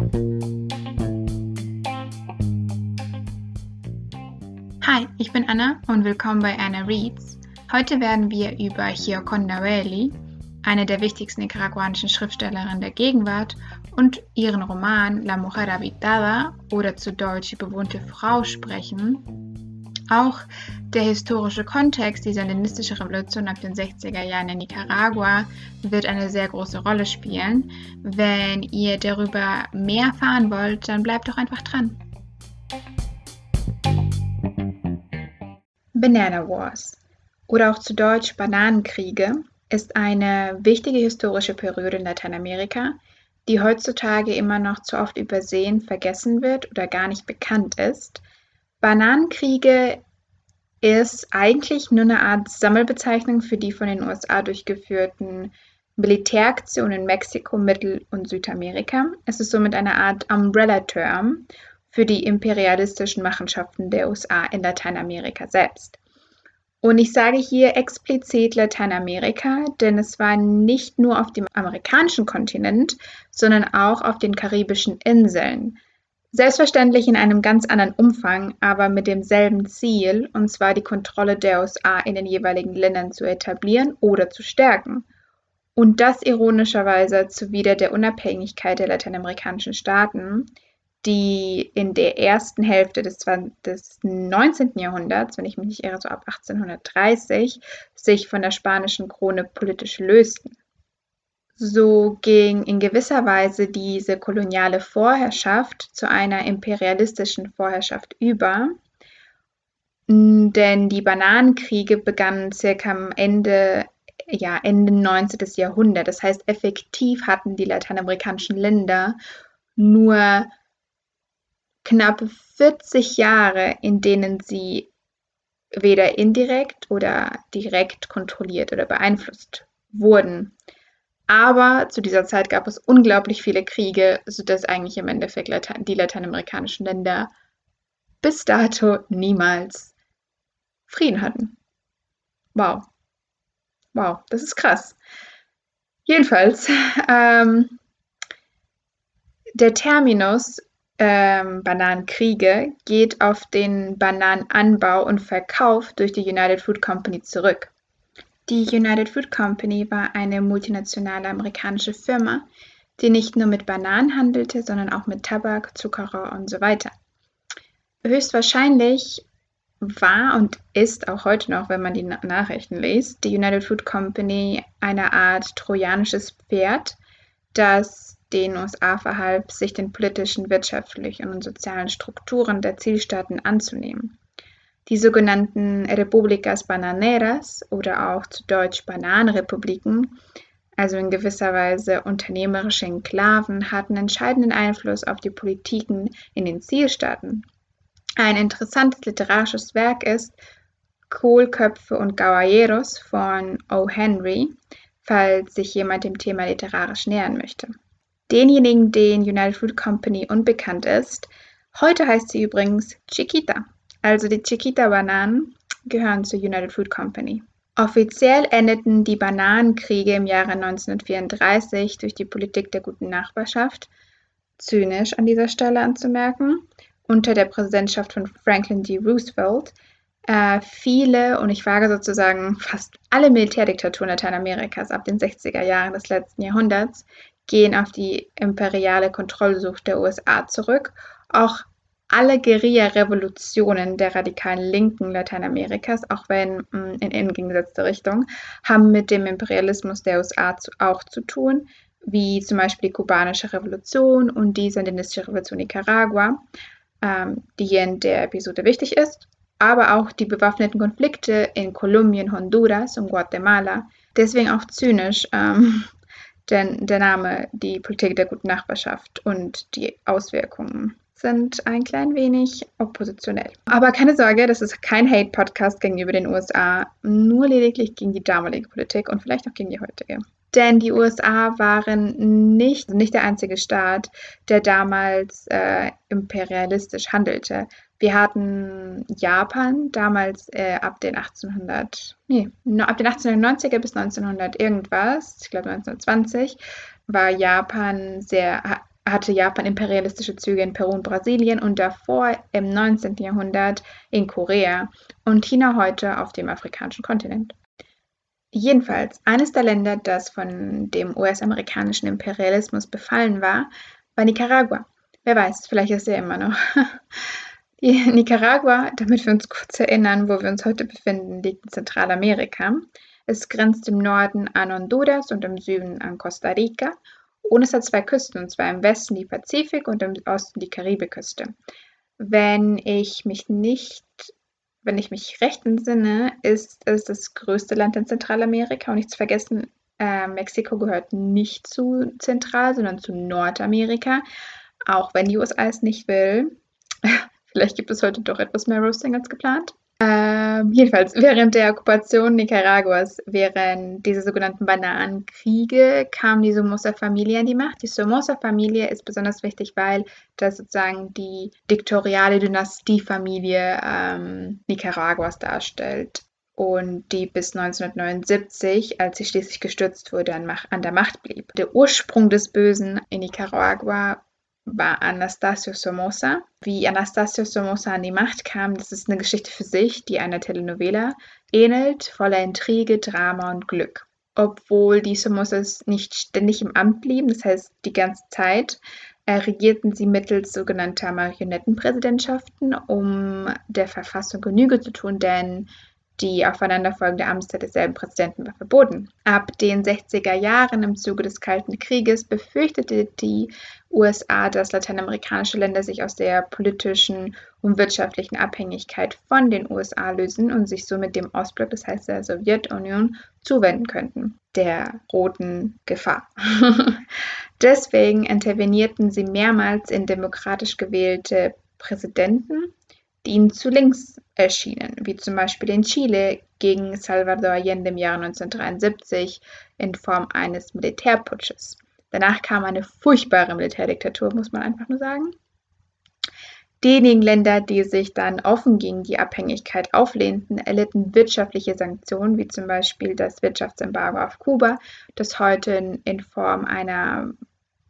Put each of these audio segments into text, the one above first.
Hi, ich bin Anna und willkommen bei Anna Reads. Heute werden wir über Gioconda Belli, eine der wichtigsten nicaraguanischen Schriftstellerinnen der Gegenwart, und ihren Roman La Mujer Habitada oder zu Deutsch Die bewohnte Frau sprechen. Auch der historische Kontext, die sandinistische Revolution ab den 60er Jahren in Nicaragua, wird eine sehr große Rolle spielen. Wenn ihr darüber mehr erfahren wollt, dann bleibt doch einfach dran. Banana Wars oder auch zu Deutsch Bananenkriege ist eine wichtige historische Periode in Lateinamerika, die heutzutage immer noch zu oft übersehen, vergessen wird oder gar nicht bekannt ist. Bananenkriege ist eigentlich nur eine Art Sammelbezeichnung für die von den USA durchgeführten Militäraktionen in Mexiko, Mittel- und Südamerika. Es ist somit eine Art Umbrella-Term für die imperialistischen Machenschaften der USA in Lateinamerika selbst. Und ich sage hier explizit Lateinamerika, denn es war nicht nur auf dem amerikanischen Kontinent, sondern auch auf den karibischen Inseln. Selbstverständlich in einem ganz anderen Umfang, aber mit demselben Ziel, und zwar die Kontrolle der USA in den jeweiligen Ländern zu etablieren oder zu stärken. Und das ironischerweise zuwider der Unabhängigkeit der lateinamerikanischen Staaten, die in der ersten Hälfte des, des 19. Jahrhunderts, wenn ich mich nicht irre, so ab 1830, sich von der spanischen Krone politisch lösten. So ging in gewisser Weise diese koloniale Vorherrschaft zu einer imperialistischen Vorherrschaft über, denn die Bananenkriege begannen circa am Ende, ja, Ende 19. Jahrhundert. Das heißt, effektiv hatten die lateinamerikanischen Länder nur knapp 40 Jahre, in denen sie weder indirekt oder direkt kontrolliert oder beeinflusst wurden. Aber zu dieser Zeit gab es unglaublich viele Kriege, sodass eigentlich im Endeffekt die lateinamerikanischen Länder bis dato niemals Frieden hatten. Wow. Wow, das ist krass. Jedenfalls, ähm, der Terminus ähm, Bananenkriege geht auf den Bananenanbau und Verkauf durch die United Fruit Company zurück. Die United Fruit Company war eine multinationale amerikanische Firma, die nicht nur mit Bananen handelte, sondern auch mit Tabak, Zuckerrohr und so weiter. Höchstwahrscheinlich war und ist auch heute noch, wenn man die Nachrichten liest, die United Fruit Company eine Art trojanisches Pferd, das den USA verhalf, sich den politischen, wirtschaftlichen und sozialen Strukturen der Zielstaaten anzunehmen. Die sogenannten Repúblicas Bananeras oder auch zu Deutsch Bananenrepubliken, also in gewisser Weise unternehmerische Enklaven, hatten entscheidenden Einfluss auf die Politiken in den Zielstaaten. Ein interessantes literarisches Werk ist Kohlköpfe und Caballeros von O. Henry, falls sich jemand dem Thema literarisch nähern möchte denjenigen, den United Fruit Company unbekannt ist. Heute heißt sie übrigens Chiquita. Also die Chiquita-Bananen gehören zur United Fruit Company. Offiziell endeten die Bananenkriege im Jahre 1934 durch die Politik der guten Nachbarschaft, zynisch an dieser Stelle anzumerken, unter der Präsidentschaft von Franklin D. Roosevelt. Äh, viele, und ich wage sozusagen fast alle Militärdiktaturen Lateinamerikas ab den 60er Jahren des letzten Jahrhunderts gehen auf die imperiale Kontrollsucht der USA zurück. Auch alle Guerilla-Revolutionen der radikalen Linken Lateinamerikas, auch wenn mm, in entgegengesetzte Richtung, haben mit dem Imperialismus der USA zu, auch zu tun, wie zum Beispiel die kubanische Revolution und die sandinistische Revolution Nicaragua, ähm, die in der Episode wichtig ist, aber auch die bewaffneten Konflikte in Kolumbien, Honduras und Guatemala. Deswegen auch zynisch, ähm, denn der Name, die Politik der guten Nachbarschaft und die Auswirkungen sind ein klein wenig oppositionell. Aber keine Sorge, das ist kein Hate-Podcast gegenüber den USA, nur lediglich gegen die damalige Politik und vielleicht auch gegen die heutige. Denn die USA waren nicht, nicht der einzige Staat, der damals äh, imperialistisch handelte. Wir hatten Japan damals äh, ab den 1800, nee, ab den 1890er bis 1900 irgendwas, ich glaube 1920, war Japan sehr, hatte Japan imperialistische Züge in Peru und Brasilien und davor im 19. Jahrhundert in Korea und China heute auf dem afrikanischen Kontinent. Jedenfalls, eines der Länder, das von dem US-amerikanischen Imperialismus befallen war, war Nicaragua. Wer weiß, vielleicht ist er immer noch. Nicaragua, damit wir uns kurz erinnern, wo wir uns heute befinden, liegt in Zentralamerika. Es grenzt im Norden an Honduras und im Süden an Costa Rica und es hat zwei Küsten, und zwar im Westen die Pazifik und im Osten die Karibikküste. Wenn ich mich nicht, wenn ich mich recht entsinne, ist es das größte Land in Zentralamerika und nicht zu vergessen, äh, Mexiko gehört nicht zu Zentral, sondern zu Nordamerika, auch wenn die USA es nicht will. Vielleicht gibt es heute doch etwas mehr Roasting als geplant. Ähm, jedenfalls, während der Okkupation Nicaraguas, während dieser sogenannten Bananenkriege, kam die Somoza-Familie an die Macht. Die Somoza-Familie ist besonders wichtig, weil das sozusagen die diktoriale Dynastiefamilie ähm, Nicaraguas darstellt und die bis 1979, als sie schließlich gestürzt wurde, an, an der Macht blieb. Der Ursprung des Bösen in Nicaragua war Anastasio Somoza. Wie Anastasio Somoza an die Macht kam, das ist eine Geschichte für sich, die einer Telenovela ähnelt, voller Intrige, Drama und Glück. Obwohl die Somozas nicht ständig im Amt blieben, das heißt die ganze Zeit, äh, regierten sie mittels sogenannter Marionettenpräsidentschaften, um der Verfassung Genüge zu tun, denn die aufeinanderfolgende Amtszeit desselben Präsidenten war verboten. Ab den 60er Jahren im Zuge des Kalten Krieges befürchtete die USA, dass lateinamerikanische Länder sich aus der politischen und wirtschaftlichen Abhängigkeit von den USA lösen und sich somit dem Ostblock, das heißt der Sowjetunion, zuwenden könnten, der roten Gefahr. Deswegen intervenierten sie mehrmals in demokratisch gewählte Präsidenten die ihnen zu links erschienen, wie zum Beispiel in Chile gegen Salvador Allende im Jahre 1973 in Form eines Militärputsches. Danach kam eine furchtbare Militärdiktatur, muss man einfach nur sagen. Diejenigen Länder, die sich dann offen gegen die Abhängigkeit auflehnten, erlitten wirtschaftliche Sanktionen, wie zum Beispiel das Wirtschaftsembargo auf Kuba, das heute in Form einer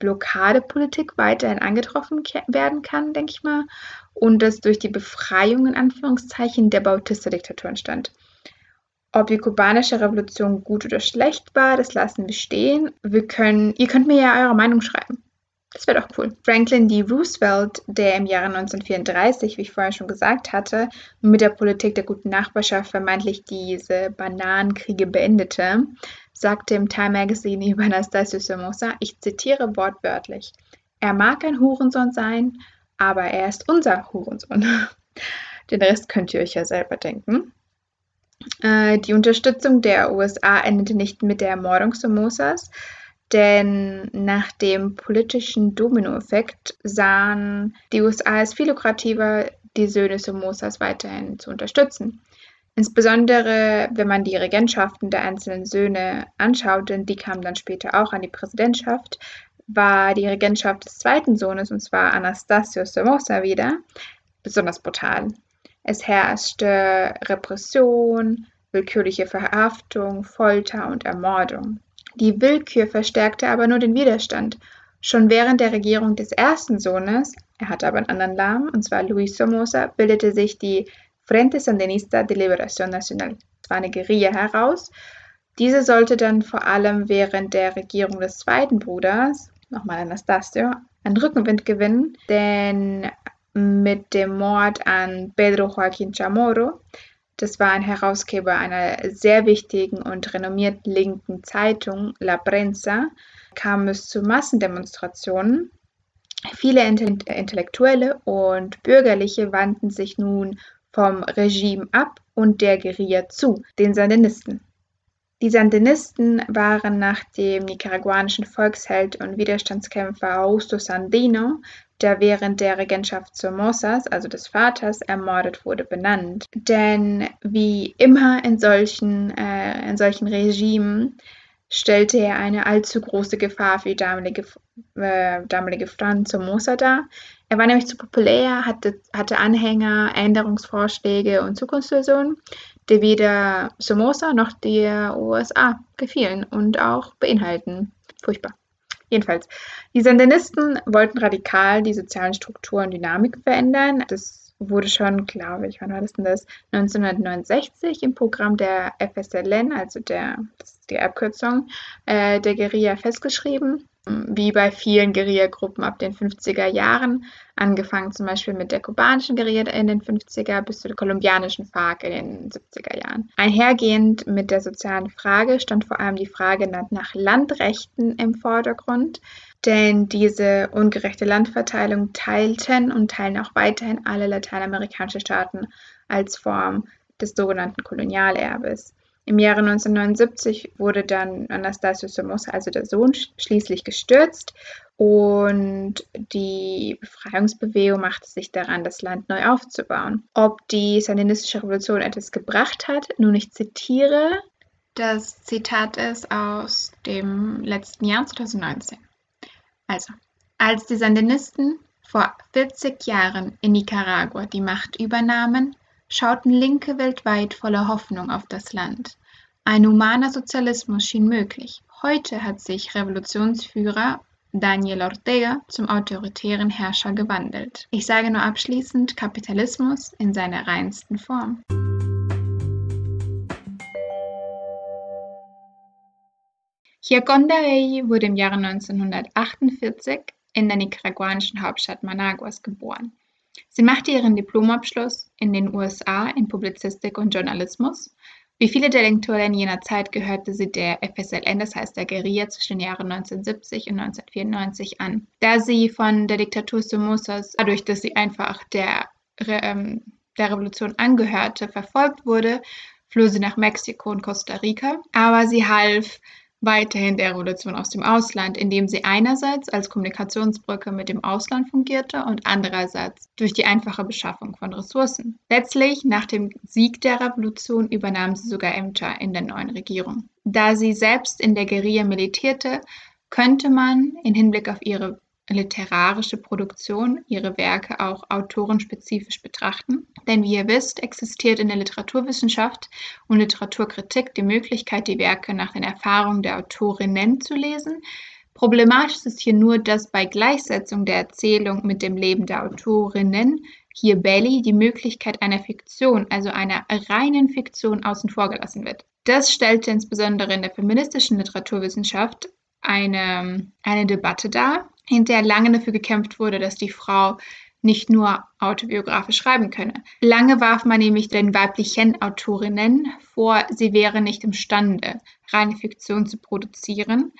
Blockadepolitik weiterhin angetroffen werden kann, denke ich mal, und das durch die Befreiung in Anführungszeichen der Bautista-Diktatur entstand. Ob die kubanische Revolution gut oder schlecht war, das lassen wir stehen. Wir können, ihr könnt mir ja eure Meinung schreiben. Das wäre doch cool. Franklin D. Roosevelt, der im Jahre 1934, wie ich vorher schon gesagt hatte, mit der Politik der guten Nachbarschaft vermeintlich diese Bananenkriege beendete, sagte im Time Magazine über Anastasio Somoza, ich zitiere wortwörtlich, er mag ein Hurensohn sein, aber er ist unser Hurensohn. Den Rest könnt ihr euch ja selber denken. Äh, die Unterstützung der USA endete nicht mit der Ermordung Somozas, denn nach dem politischen Dominoeffekt sahen die USA es viel lukrativer, die Söhne Somozas weiterhin zu unterstützen. Insbesondere wenn man die Regentschaften der einzelnen Söhne anschaut, denn die kamen dann später auch an die Präsidentschaft, war die Regentschaft des zweiten Sohnes, und zwar Anastasio Somoza wieder, besonders brutal. Es herrschte Repression, willkürliche Verhaftung, Folter und Ermordung. Die Willkür verstärkte aber nur den Widerstand. Schon während der Regierung des ersten Sohnes, er hatte aber einen anderen Namen, und zwar Luis Somoza, bildete sich die Frente Sandinista de Liberación Nacional. Es war eine Guerilla heraus. Diese sollte dann vor allem während der Regierung des zweiten Bruders, nochmal Anastasio, einen Rückenwind gewinnen, denn mit dem Mord an Pedro Joaquín Chamorro, das war ein Herausgeber einer sehr wichtigen und renommierten linken Zeitung La Prensa, kam es zu Massendemonstrationen. Viele Intellektuelle und Bürgerliche wandten sich nun vom Regime ab und der Guerilla zu, den Sandinisten. Die Sandinisten waren nach dem nicaraguanischen Volksheld und Widerstandskämpfer Augusto Sandino, der während der Regentschaft Somozas, also des Vaters, ermordet wurde, benannt. Denn wie immer in solchen, äh, in solchen Regimen stellte er eine allzu große Gefahr für die damalige, äh, damalige Franz Somoza dar. Er war nämlich zu populär, hatte, hatte Anhänger, Änderungsvorschläge und Zukunftsvisionen, die weder Somoza noch der USA gefielen und auch beinhalten. Furchtbar. Jedenfalls, die Sandinisten wollten radikal die sozialen Strukturen und Dynamik verändern. Das wurde schon, glaube ich, wann war das denn das? 1969 im Programm der FSLN, also der, das ist die Abkürzung, äh, der Guerilla festgeschrieben wie bei vielen Guerillagruppen ab den 50er Jahren, angefangen zum Beispiel mit der kubanischen Guerilla in den 50er bis zur kolumbianischen FARC in den 70er Jahren. Einhergehend mit der sozialen Frage stand vor allem die Frage nach Landrechten im Vordergrund, denn diese ungerechte Landverteilung teilten und teilen auch weiterhin alle lateinamerikanischen Staaten als Form des sogenannten Kolonialerbes. Im Jahre 1979 wurde dann Anastasio Somoza, also der Sohn, schließlich gestürzt und die Befreiungsbewegung machte sich daran, das Land neu aufzubauen. Ob die sandinistische Revolution etwas gebracht hat, nun ich zitiere, das Zitat ist aus dem letzten Jahr 2019. Also, als die Sandinisten vor 40 Jahren in Nicaragua die Macht übernahmen, schauten Linke weltweit voller Hoffnung auf das Land. Ein humaner Sozialismus schien möglich. Heute hat sich Revolutionsführer Daniel Ortega zum autoritären Herrscher gewandelt. Ich sage nur abschließend Kapitalismus in seiner reinsten Form. Giaconda wurde im Jahre 1948 in der nicaraguanischen Hauptstadt Managuas geboren. Sie machte ihren Diplomabschluss in den USA in Publizistik und Journalismus. Wie viele der Lektoren jener Zeit gehörte sie der FSLN, das heißt der Guerilla zwischen den Jahren 1970 und 1994 an. Da sie von der Diktatur Somozas, dadurch, dass sie einfach der, ähm, der Revolution angehörte, verfolgt wurde, floh sie nach Mexiko und Costa Rica. Aber sie half weiterhin der Revolution aus dem Ausland, indem sie einerseits als Kommunikationsbrücke mit dem Ausland fungierte und andererseits durch die einfache Beschaffung von Ressourcen. Letztlich, nach dem Sieg der Revolution, übernahm sie sogar Ämter in der neuen Regierung. Da sie selbst in der Guerilla militierte, könnte man in Hinblick auf ihre literarische Produktion, ihre Werke auch autorenspezifisch betrachten. Denn wie ihr wisst, existiert in der Literaturwissenschaft und Literaturkritik die Möglichkeit, die Werke nach den Erfahrungen der Autorinnen zu lesen. Problematisch ist hier nur, dass bei Gleichsetzung der Erzählung mit dem Leben der Autorinnen hier Belly die Möglichkeit einer Fiktion, also einer reinen Fiktion, außen vor gelassen wird. Das stellte insbesondere in der feministischen Literaturwissenschaft eine, eine Debatte dar, in der lange dafür gekämpft wurde, dass die Frau nicht nur autobiografisch schreiben könne. Lange warf man nämlich den weiblichen Autorinnen vor, sie wäre nicht imstande, reine Fiktion zu produzieren.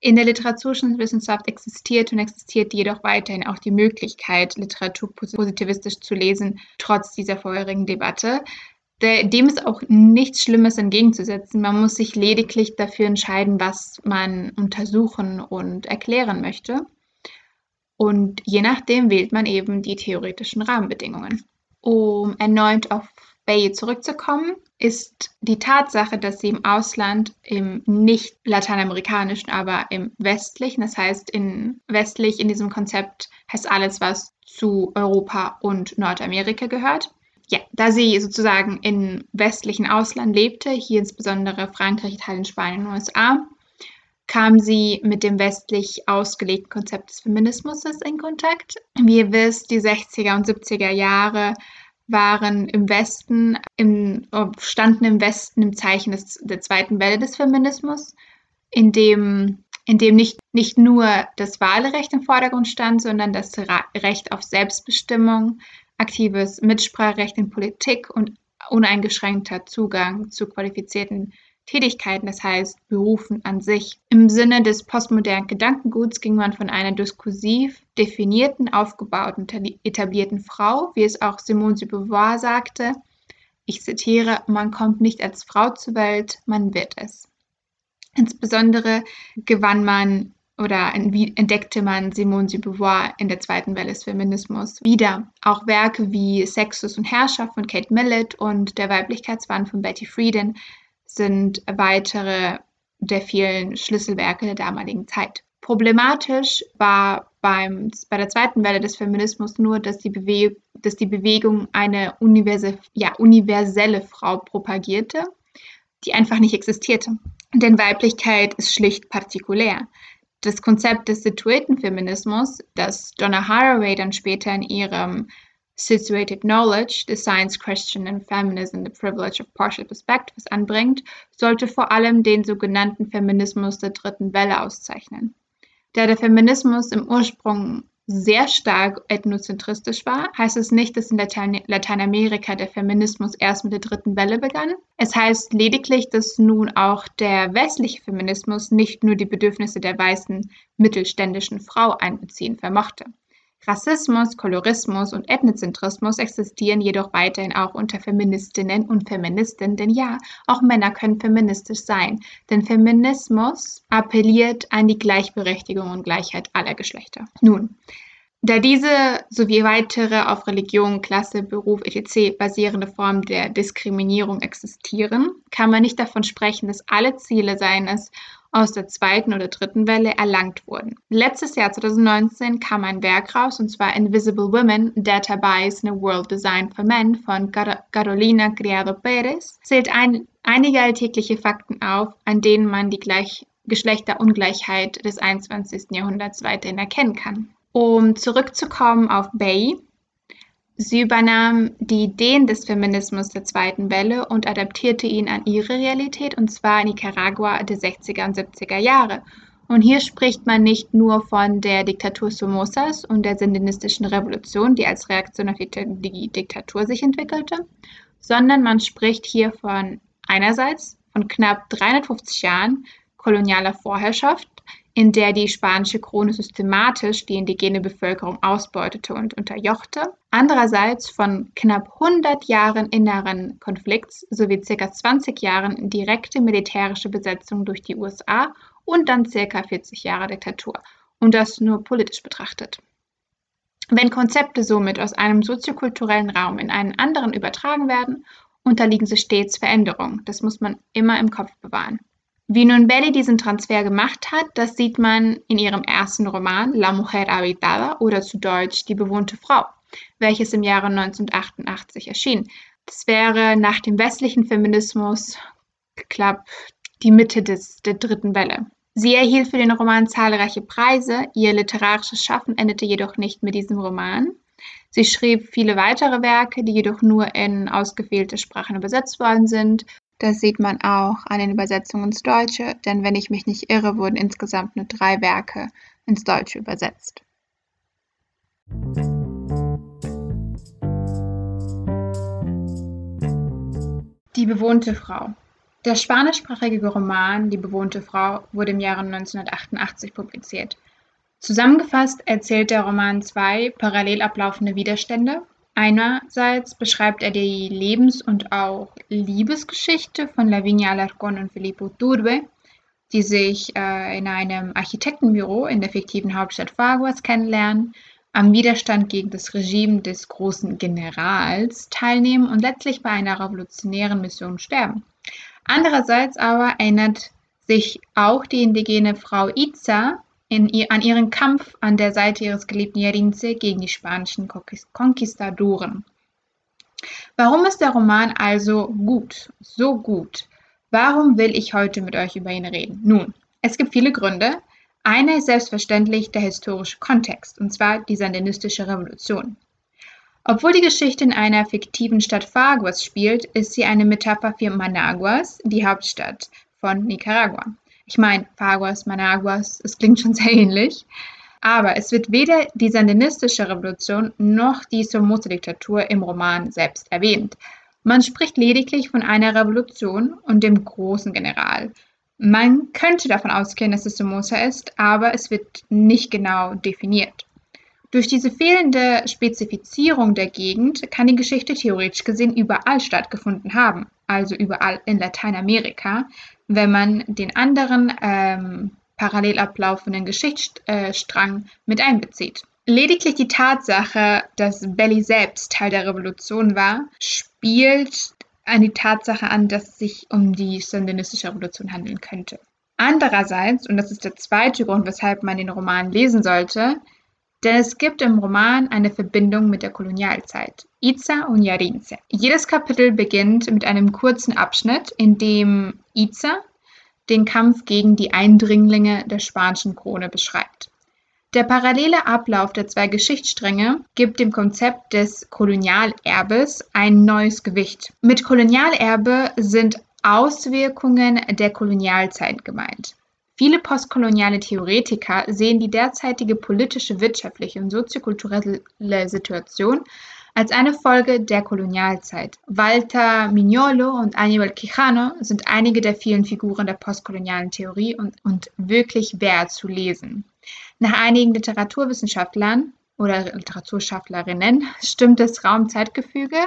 In der Literaturwissenschaft existiert und existiert jedoch weiterhin auch die Möglichkeit, Literatur positivistisch zu lesen, trotz dieser vorherigen Debatte. Dem ist auch nichts Schlimmes entgegenzusetzen. Man muss sich lediglich dafür entscheiden, was man untersuchen und erklären möchte. Und je nachdem wählt man eben die theoretischen Rahmenbedingungen. Um erneut auf Bay zurückzukommen, ist die Tatsache, dass sie im Ausland, im nicht lateinamerikanischen, aber im westlichen, das heißt in westlich in diesem Konzept heißt alles, was zu Europa und Nordamerika gehört. Ja, da sie sozusagen im westlichen Ausland lebte, hier insbesondere Frankreich, Italien, Spanien USA, kam sie mit dem westlich ausgelegten Konzept des Feminismus in Kontakt. Wie ihr wisst, die 60er und 70er Jahre waren im Westen, im, standen im Westen im Zeichen des, der zweiten Welle des Feminismus, in dem, in dem nicht, nicht nur das Wahlrecht im Vordergrund stand, sondern das Recht auf Selbstbestimmung, aktives Mitspracherecht in Politik und uneingeschränkter Zugang zu qualifizierten Tätigkeiten, das heißt Berufen an sich. Im Sinne des postmodernen Gedankenguts ging man von einer diskursiv definierten, aufgebauten, etablierten Frau, wie es auch Simone de Beauvoir sagte, ich zitiere, man kommt nicht als Frau zur Welt, man wird es. Insbesondere gewann man oder entdeckte man Simone de Beauvoir in der zweiten Welle des Feminismus wieder. Auch Werke wie Sexus und Herrschaft von Kate Millett und Der Weiblichkeitswahn von Betty Friedan sind weitere der vielen Schlüsselwerke der damaligen Zeit. Problematisch war beim, bei der zweiten Welle des Feminismus nur, dass die, Bewe dass die Bewegung eine universe ja, universelle Frau propagierte, die einfach nicht existierte. Denn Weiblichkeit ist schlicht partikulär. Das Konzept des situierten Feminismus, das Donna Haraway dann später in ihrem Situated Knowledge, The Science Question and Feminism, The Privilege of Partial Perspectives anbringt, sollte vor allem den sogenannten Feminismus der dritten Welle auszeichnen. Da der Feminismus im Ursprung sehr stark ethnozentristisch war, heißt es nicht, dass in Latein Lateinamerika der Feminismus erst mit der dritten Welle begann. Es heißt lediglich, dass nun auch der westliche Feminismus nicht nur die Bedürfnisse der weißen mittelständischen Frau einbeziehen vermochte. Rassismus, Kolorismus und Ethnizentrismus existieren jedoch weiterhin auch unter Feministinnen und Feministen, denn ja, auch Männer können feministisch sein, denn Feminismus appelliert an die Gleichberechtigung und Gleichheit aller Geschlechter. Nun, da diese sowie weitere auf Religion, Klasse, Beruf etc. basierende Formen der Diskriminierung existieren, kann man nicht davon sprechen, dass alle Ziele seines aus der zweiten oder dritten Welle erlangt wurden. Letztes Jahr 2019 kam ein Werk raus, und zwar Invisible Women, Data Bias in a World Design for Men von Carolina Criado Pérez, zählt ein, einige alltägliche Fakten auf, an denen man die Gleich Geschlechterungleichheit des 21. Jahrhunderts weiterhin erkennen kann. Um zurückzukommen auf Bay, Sie übernahm die Ideen des Feminismus der zweiten Welle und adaptierte ihn an ihre Realität, und zwar in Nicaragua der 60er und 70er Jahre. Und hier spricht man nicht nur von der Diktatur Somozas und der sandinistischen Revolution, die als Reaktion auf die, die Diktatur sich entwickelte, sondern man spricht hier von einerseits von knapp 350 Jahren kolonialer Vorherrschaft in der die spanische Krone systematisch die indigene Bevölkerung ausbeutete und unterjochte, andererseits von knapp 100 Jahren inneren Konflikts sowie ca. 20 Jahren direkte militärische Besetzung durch die USA und dann ca. 40 Jahre Diktatur und das nur politisch betrachtet. Wenn Konzepte somit aus einem soziokulturellen Raum in einen anderen übertragen werden, unterliegen sie stets Veränderungen. Das muss man immer im Kopf bewahren. Wie nun Belly diesen Transfer gemacht hat, das sieht man in ihrem ersten Roman La Mujer Habitada oder zu Deutsch Die bewohnte Frau, welches im Jahre 1988 erschien. Das wäre nach dem westlichen Feminismus knapp die Mitte des, der dritten Welle. Sie erhielt für den Roman zahlreiche Preise, ihr literarisches Schaffen endete jedoch nicht mit diesem Roman. Sie schrieb viele weitere Werke, die jedoch nur in ausgewählte Sprachen übersetzt worden sind, das sieht man auch an den Übersetzungen ins Deutsche, denn wenn ich mich nicht irre, wurden insgesamt nur drei Werke ins Deutsche übersetzt. Die bewohnte Frau. Der spanischsprachige Roman Die bewohnte Frau wurde im Jahre 1988 publiziert. Zusammengefasst erzählt der Roman zwei parallel ablaufende Widerstände, Einerseits beschreibt er die Lebens- und auch Liebesgeschichte von Lavinia Alarcón und Filippo Turbe, die sich äh, in einem Architektenbüro in der fiktiven Hauptstadt Faguas kennenlernen, am Widerstand gegen das Regime des großen Generals teilnehmen und letztlich bei einer revolutionären Mission sterben. Andererseits aber erinnert sich auch die indigene Frau Itza in, an ihren Kampf an der Seite ihres geliebten Yarinze gegen die spanischen Konquistadoren. Warum ist der Roman also gut, so gut? Warum will ich heute mit euch über ihn reden? Nun, es gibt viele Gründe. Einer ist selbstverständlich der historische Kontext, und zwar die sandinistische Revolution. Obwohl die Geschichte in einer fiktiven Stadt Faguas spielt, ist sie eine Metapher für Managuas, die Hauptstadt von Nicaragua. Ich meine, Faguas, Managuas, es klingt schon sehr ähnlich. Aber es wird weder die sandinistische Revolution noch die Somoza-Diktatur im Roman selbst erwähnt. Man spricht lediglich von einer Revolution und dem großen General. Man könnte davon ausgehen, dass es Somoza ist, aber es wird nicht genau definiert. Durch diese fehlende Spezifizierung der Gegend kann die Geschichte theoretisch gesehen überall stattgefunden haben, also überall in Lateinamerika, wenn man den anderen ähm, parallel ablaufenden Geschichtsstrang mit einbezieht. Lediglich die Tatsache, dass Belly selbst Teil der Revolution war, spielt an die Tatsache an, dass es sich um die sandinistische Revolution handeln könnte. Andererseits, und das ist der zweite Grund, weshalb man den Roman lesen sollte, denn es gibt im Roman eine Verbindung mit der Kolonialzeit, Iza und Yarinze. Jedes Kapitel beginnt mit einem kurzen Abschnitt, in dem Iza, den Kampf gegen die Eindringlinge der spanischen Krone beschreibt. Der parallele Ablauf der zwei Geschichtsstränge gibt dem Konzept des Kolonialerbes ein neues Gewicht. Mit Kolonialerbe sind Auswirkungen der Kolonialzeit gemeint. Viele postkoloniale Theoretiker sehen die derzeitige politische, wirtschaftliche und soziokulturelle Situation als eine Folge der Kolonialzeit. Walter Mignolo und Aníbal Quijano sind einige der vielen Figuren der postkolonialen Theorie und, und wirklich wert zu lesen. Nach einigen Literaturwissenschaftlern oder Literaturschafflerinnen stimmt das Raumzeitgefüge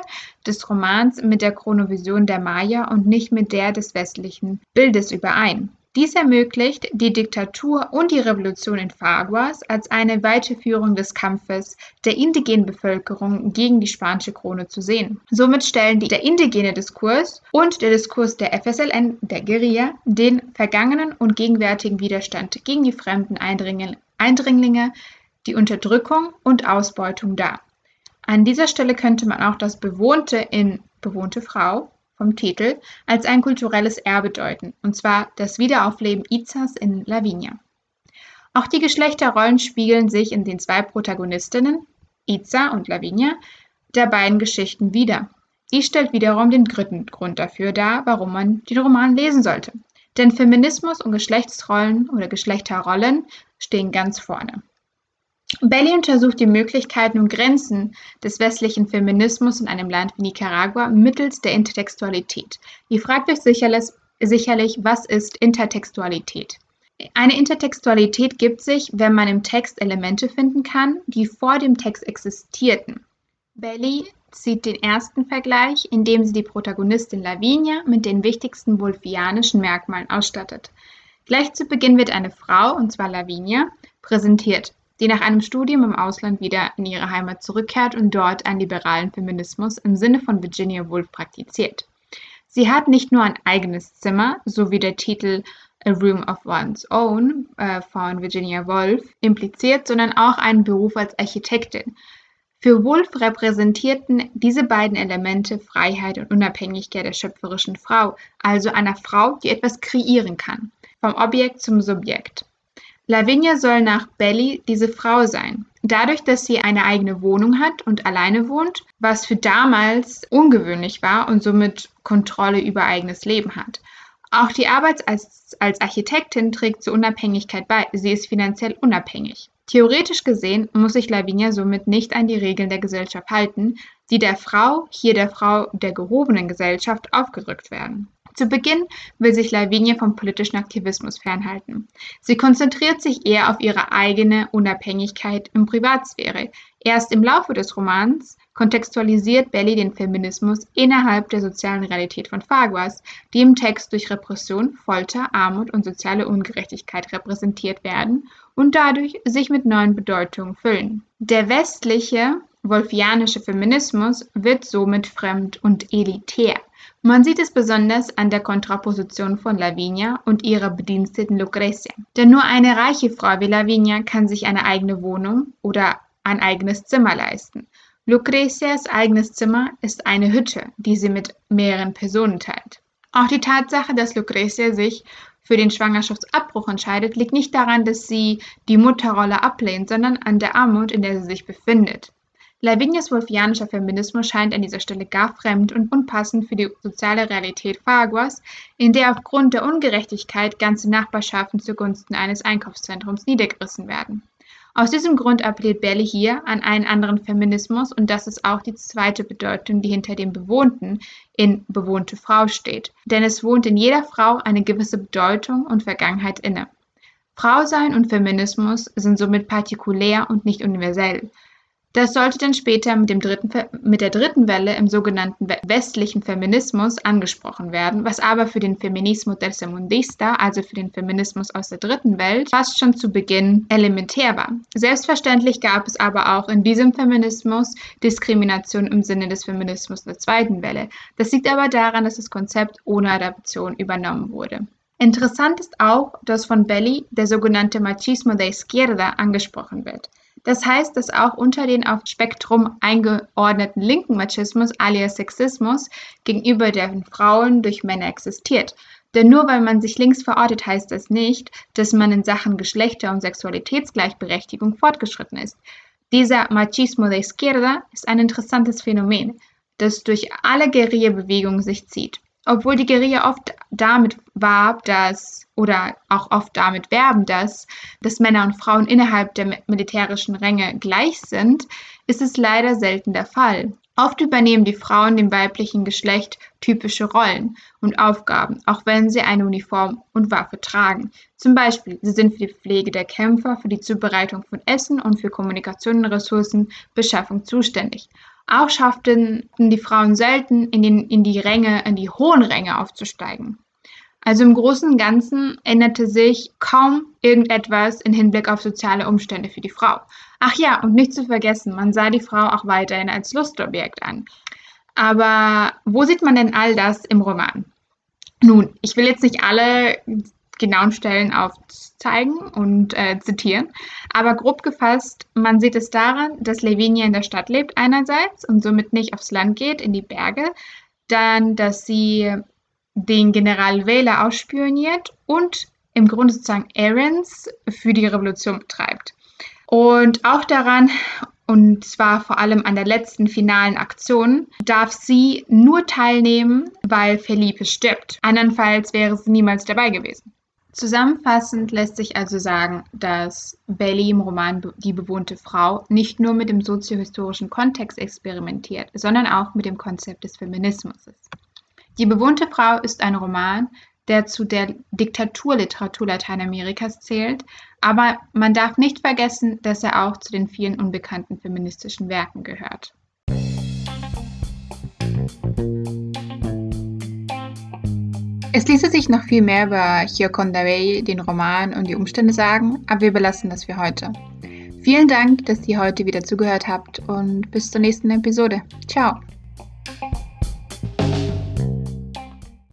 des Romans mit der Chronovision der Maya und nicht mit der des westlichen Bildes überein. Dies ermöglicht die Diktatur und die Revolution in Faguas als eine Weiterführung des Kampfes der indigenen Bevölkerung gegen die spanische Krone zu sehen. Somit stellen der indigene Diskurs und der Diskurs der FSLN, der Guerilla, den vergangenen und gegenwärtigen Widerstand gegen die fremden Eindringlinge, die Unterdrückung und Ausbeutung dar. An dieser Stelle könnte man auch das Bewohnte in bewohnte Frau vom Titel als ein kulturelles Erbe deuten, und zwar das Wiederaufleben Izas in Lavinia. Auch die Geschlechterrollen spiegeln sich in den zwei Protagonistinnen, Iza und Lavinia, der beiden Geschichten wider. Dies stellt wiederum den dritten Grund dafür dar, warum man den Roman lesen sollte. Denn Feminismus und Geschlechtsrollen oder Geschlechterrollen stehen ganz vorne. Belli untersucht die Möglichkeiten und Grenzen des westlichen Feminismus in einem Land wie Nicaragua mittels der Intertextualität. Ihr fragt euch sicherlich, sicherlich, was ist Intertextualität? Eine Intertextualität gibt sich, wenn man im Text Elemente finden kann, die vor dem Text existierten. Belli zieht den ersten Vergleich, indem sie die Protagonistin Lavinia mit den wichtigsten wolfianischen Merkmalen ausstattet. Gleich zu Beginn wird eine Frau, und zwar Lavinia, präsentiert die nach einem Studium im Ausland wieder in ihre Heimat zurückkehrt und dort einen liberalen Feminismus im Sinne von Virginia Woolf praktiziert. Sie hat nicht nur ein eigenes Zimmer, so wie der Titel A Room of One's Own äh, von Virginia Woolf impliziert, sondern auch einen Beruf als Architektin. Für Woolf repräsentierten diese beiden Elemente Freiheit und Unabhängigkeit der schöpferischen Frau, also einer Frau, die etwas kreieren kann, vom Objekt zum Subjekt. Lavinia soll nach Belly diese Frau sein. Dadurch, dass sie eine eigene Wohnung hat und alleine wohnt, was für damals ungewöhnlich war und somit Kontrolle über eigenes Leben hat. Auch die Arbeit als, als Architektin trägt zur Unabhängigkeit bei. Sie ist finanziell unabhängig. Theoretisch gesehen muss sich Lavinia somit nicht an die Regeln der Gesellschaft halten, die der Frau, hier der Frau der gehobenen Gesellschaft, aufgerückt werden. Zu Beginn will sich Lavinia vom politischen Aktivismus fernhalten. Sie konzentriert sich eher auf ihre eigene Unabhängigkeit in Privatsphäre. Erst im Laufe des Romans kontextualisiert Belly den Feminismus innerhalb der sozialen Realität von Faguas, die im Text durch Repression, Folter, Armut und soziale Ungerechtigkeit repräsentiert werden und dadurch sich mit neuen Bedeutungen füllen. Der westliche wolfianische Feminismus wird somit fremd und elitär. Man sieht es besonders an der Kontraposition von Lavinia und ihrer Bediensteten Lucretia. Denn nur eine reiche Frau wie Lavinia kann sich eine eigene Wohnung oder ein eigenes Zimmer leisten. Lucretias eigenes Zimmer ist eine Hütte, die sie mit mehreren Personen teilt. Auch die Tatsache, dass Lucretia sich für den Schwangerschaftsabbruch entscheidet, liegt nicht daran, dass sie die Mutterrolle ablehnt, sondern an der Armut, in der sie sich befindet. Lavinias wolfianischer Feminismus scheint an dieser Stelle gar fremd und unpassend für die soziale Realität Faguas, in der aufgrund der Ungerechtigkeit ganze Nachbarschaften zugunsten eines Einkaufszentrums niedergerissen werden. Aus diesem Grund appelliert Belli hier an einen anderen Feminismus und das ist auch die zweite Bedeutung, die hinter dem Bewohnten in bewohnte Frau steht. Denn es wohnt in jeder Frau eine gewisse Bedeutung und Vergangenheit inne. Frausein und Feminismus sind somit partikulär und nicht universell. Das sollte dann später mit, dem dritten, mit der dritten Welle im sogenannten westlichen Feminismus angesprochen werden, was aber für den Feminismo tercermundista, also für den Feminismus aus der dritten Welt, fast schon zu Beginn elementär war. Selbstverständlich gab es aber auch in diesem Feminismus Diskrimination im Sinne des Feminismus der zweiten Welle. Das liegt aber daran, dass das Konzept ohne Adaption übernommen wurde. Interessant ist auch, dass von Belli der sogenannte Machismo de Izquierda angesprochen wird. Das heißt, dass auch unter den auf Spektrum eingeordneten linken Machismus alias Sexismus gegenüber den Frauen durch Männer existiert. Denn nur weil man sich links verortet, heißt das nicht, dass man in Sachen Geschlechter- und Sexualitätsgleichberechtigung fortgeschritten ist. Dieser Machismo de Izquierda ist ein interessantes Phänomen, das durch alle Guerilla-Bewegungen sich zieht. Obwohl die Guerilla oft damit warb, dass oder auch oft damit werben, dass, dass Männer und Frauen innerhalb der militärischen Ränge gleich sind, ist es leider selten der Fall. Oft übernehmen die Frauen dem weiblichen Geschlecht typische Rollen und Aufgaben, auch wenn sie eine Uniform und Waffe tragen. Zum Beispiel, sie sind für die Pflege der Kämpfer, für die Zubereitung von Essen und für Kommunikation und Ressourcenbeschaffung zuständig. Auch schafften die Frauen selten, in, den, in die Ränge, in die hohen Ränge aufzusteigen. Also im Großen und Ganzen änderte sich kaum irgendetwas in Hinblick auf soziale Umstände für die Frau. Ach ja, und nicht zu vergessen, man sah die Frau auch weiterhin als Lustobjekt an. Aber wo sieht man denn all das im Roman? Nun, ich will jetzt nicht alle genauen Stellen aufzeigen und äh, zitieren, aber grob gefasst, man sieht es daran, dass Lavinia in der Stadt lebt einerseits und somit nicht aufs Land geht, in die Berge, dann, dass sie den General Wähler ausspioniert und im Grunde sozusagen Errands für die Revolution betreibt. Und auch daran, und zwar vor allem an der letzten finalen Aktion, darf sie nur teilnehmen, weil Felipe stirbt. Andernfalls wäre sie niemals dabei gewesen. Zusammenfassend lässt sich also sagen, dass Belly im Roman Die bewohnte Frau nicht nur mit dem soziohistorischen Kontext experimentiert, sondern auch mit dem Konzept des Feminismus. Die bewohnte Frau ist ein Roman, der zu der Diktaturliteratur Lateinamerikas zählt, aber man darf nicht vergessen, dass er auch zu den vielen unbekannten feministischen Werken gehört. Es ließe sich noch viel mehr über Gioconda den Roman und die Umstände sagen, aber wir belassen das für heute. Vielen Dank, dass ihr heute wieder zugehört habt und bis zur nächsten Episode. Ciao!